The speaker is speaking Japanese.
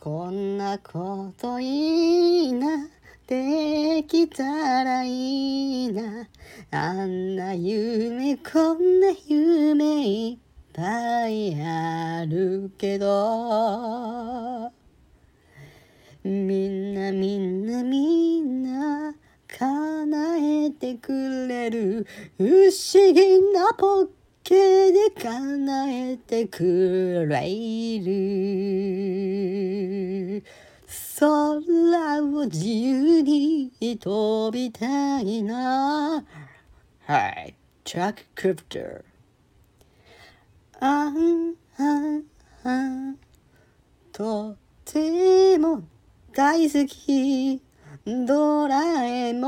こんなこといいなできたらいいな。あんな夢こんな夢いっぱいあるけど。みんなみんなみんな叶えてくれる。不思議なポッケで叶えてくれる。空を自由に飛びたいな。はい。チャック・クリプターあんあんあん。とても大好き。ドラえもん。